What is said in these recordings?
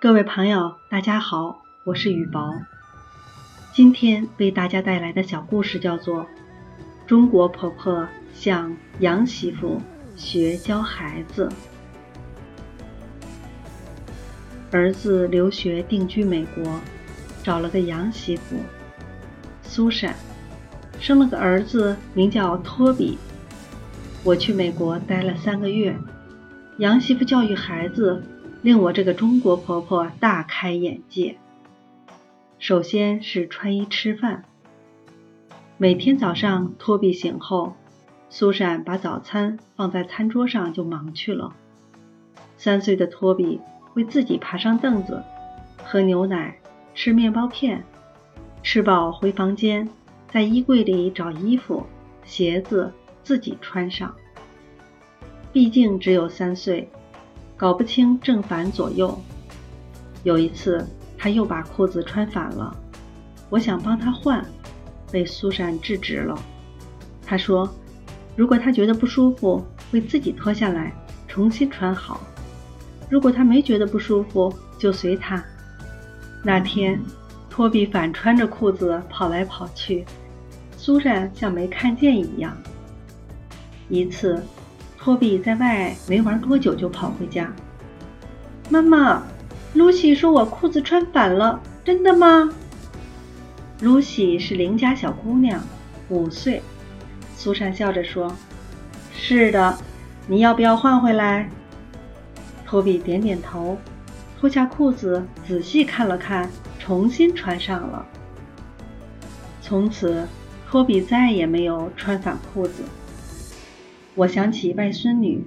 各位朋友，大家好，我是雨薄。今天为大家带来的小故事叫做《中国婆婆向洋媳妇学教孩子》。儿子留学定居美国，找了个洋媳妇苏珊，生了个儿子，名叫托比。我去美国待了三个月，洋媳妇教育孩子。令我这个中国婆婆大开眼界。首先是穿衣吃饭。每天早上，托比醒后，苏珊把早餐放在餐桌上就忙去了。三岁的托比会自己爬上凳子，喝牛奶，吃面包片，吃饱回房间，在衣柜里找衣服、鞋子自己穿上。毕竟只有三岁。搞不清正反左右。有一次，他又把裤子穿反了，我想帮他换，被苏珊制止了。他说：“如果他觉得不舒服，会自己脱下来，重新穿好；如果他没觉得不舒服，就随他。”那天，托比反穿着裤子跑来跑去，苏珊像没看见一样。一次。托比在外没玩多久就跑回家。妈妈，露西说我裤子穿反了，真的吗？露西是邻家小姑娘，五岁。苏珊笑着说：“是的，你要不要换回来？”托比点点头，脱下裤子仔细看了看，重新穿上了。从此，托比再也没有穿反裤子。我想起外孙女，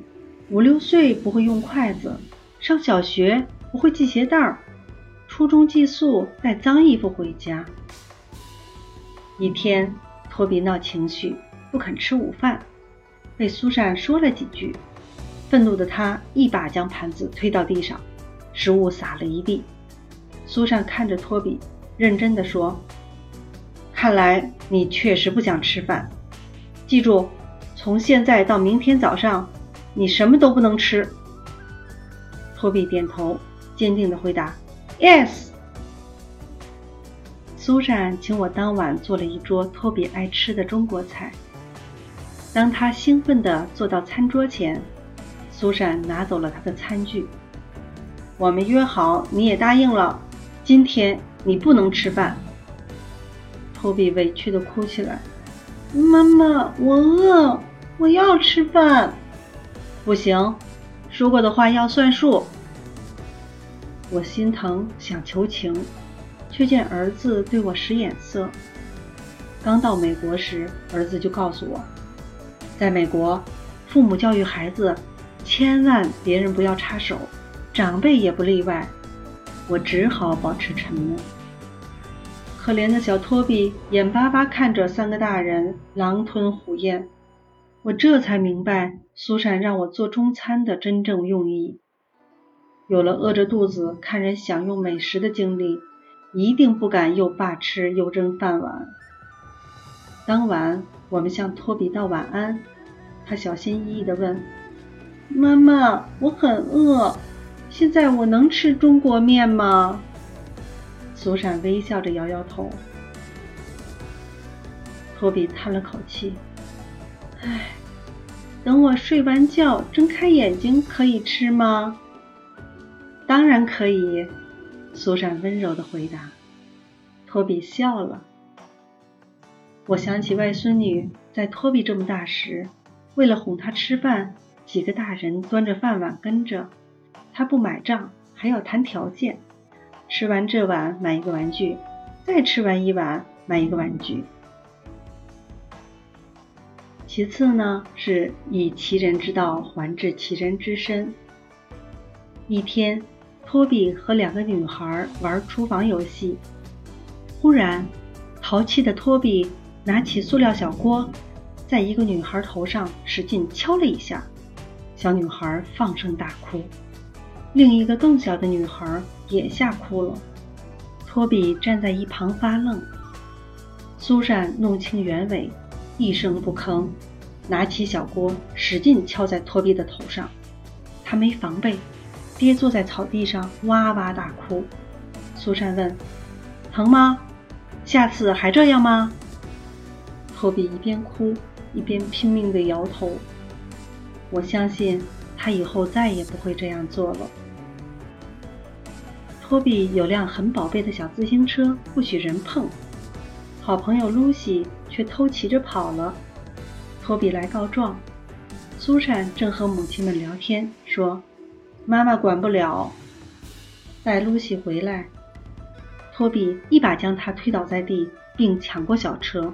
五六岁不会用筷子，上小学不会系鞋带儿，初中寄宿带脏衣服回家。一天，托比闹情绪，不肯吃午饭，被苏珊说了几句，愤怒的他一把将盘子推到地上，食物洒了一地。苏珊看着托比，认真的说：“看来你确实不想吃饭，记住。”从现在到明天早上，你什么都不能吃。托比点头，坚定的回答：“Yes。”苏珊请我当晚做了一桌托比爱吃的中国菜。当他兴奋地坐到餐桌前，苏珊拿走了他的餐具。我们约好，你也答应了，今天你不能吃饭。托比委屈地哭起来：“妈妈，我饿。”我要吃饭，不行，说过的话要算数。我心疼，想求情，却见儿子对我使眼色。刚到美国时，儿子就告诉我，在美国，父母教育孩子，千万别人不要插手，长辈也不例外。我只好保持沉默。可怜的小托比眼巴巴看着三个大人狼吞虎咽。我这才明白苏珊让我做中餐的真正用意。有了饿着肚子看人享用美食的经历，一定不敢又霸吃又争饭碗。当晚，我们向托比道晚安，他小心翼翼地问：“妈妈，我很饿，现在我能吃中国面吗？”苏珊微笑着摇摇头。托比叹了口气。唉，等我睡完觉，睁开眼睛可以吃吗？当然可以，苏珊温柔的回答。托比笑了。我想起外孙女在托比这么大时，为了哄他吃饭，几个大人端着饭碗跟着，他不买账，还要谈条件。吃完这碗买一个玩具，再吃完一碗买一个玩具。其次呢，是以其人之道还治其人之身。一天，托比和两个女孩玩厨房游戏，忽然，淘气的托比拿起塑料小锅，在一个女孩头上使劲敲了一下，小女孩放声大哭，另一个更小的女孩也吓哭了。托比站在一旁发愣。苏珊弄清原委。一声不吭，拿起小锅，使劲敲在托比的头上。他没防备，跌坐在草地上，哇哇大哭。苏珊问：“疼吗？下次还这样吗？”托比一边哭一边拼命地摇头。我相信他以后再也不会这样做了。托比有辆很宝贝的小自行车，不许人碰。好朋友露西却偷骑着跑了。托比来告状。苏珊正和母亲们聊天，说：“妈妈管不了。”待露西回来，托比一把将她推倒在地，并抢过小车。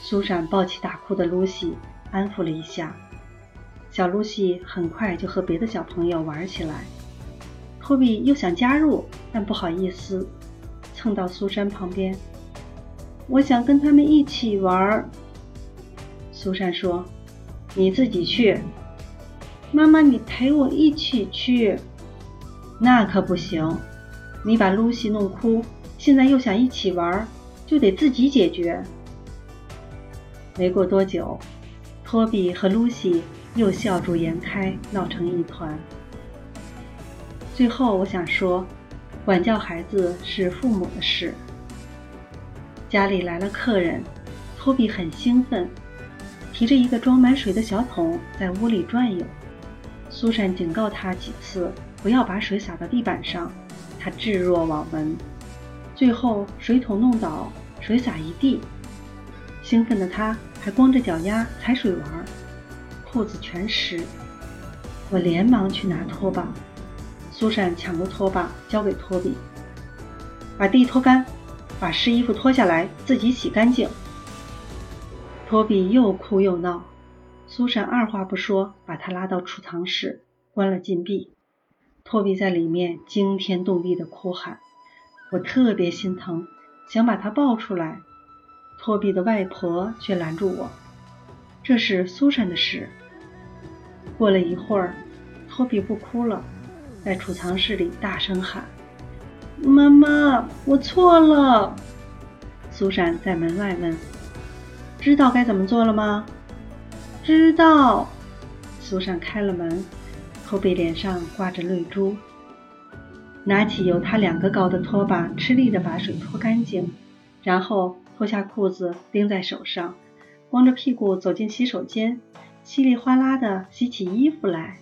苏珊抱起大哭的露西，安抚了一下。小露西很快就和别的小朋友玩起来。托比又想加入，但不好意思，蹭到苏珊旁边。我想跟他们一起玩。苏珊说。你自己去，妈妈，你陪我一起去。那可不行，你把露西弄哭，现在又想一起玩，就得自己解决。没过多久，托比和露西又笑逐颜开，闹成一团。最后，我想说，管教孩子是父母的事。家里来了客人，托比很兴奋。提着一个装满水的小桶在屋里转悠，苏珊警告他几次不要把水洒到地板上，他置若罔闻。最后水桶弄倒，水洒一地，兴奋的他还光着脚丫踩水玩，裤子全湿。我连忙去拿拖把，苏珊抢过拖把交给托比，把地拖干，把湿衣服脱下来自己洗干净。托比又哭又闹，苏珊二话不说，把他拉到储藏室，关了禁闭。托比在里面惊天动地的哭喊，我特别心疼，想把他抱出来。托比的外婆却拦住我，这是苏珊的事。过了一会儿，托比不哭了，在储藏室里大声喊：“妈妈，我错了。”苏珊在门外问。知道该怎么做了吗？知道。苏珊开了门，后背脸上挂着泪珠，拿起有他两个高的拖把，吃力地把水拖干净，然后脱下裤子拎在手上，光着屁股走进洗手间，稀里哗啦地洗起衣服来。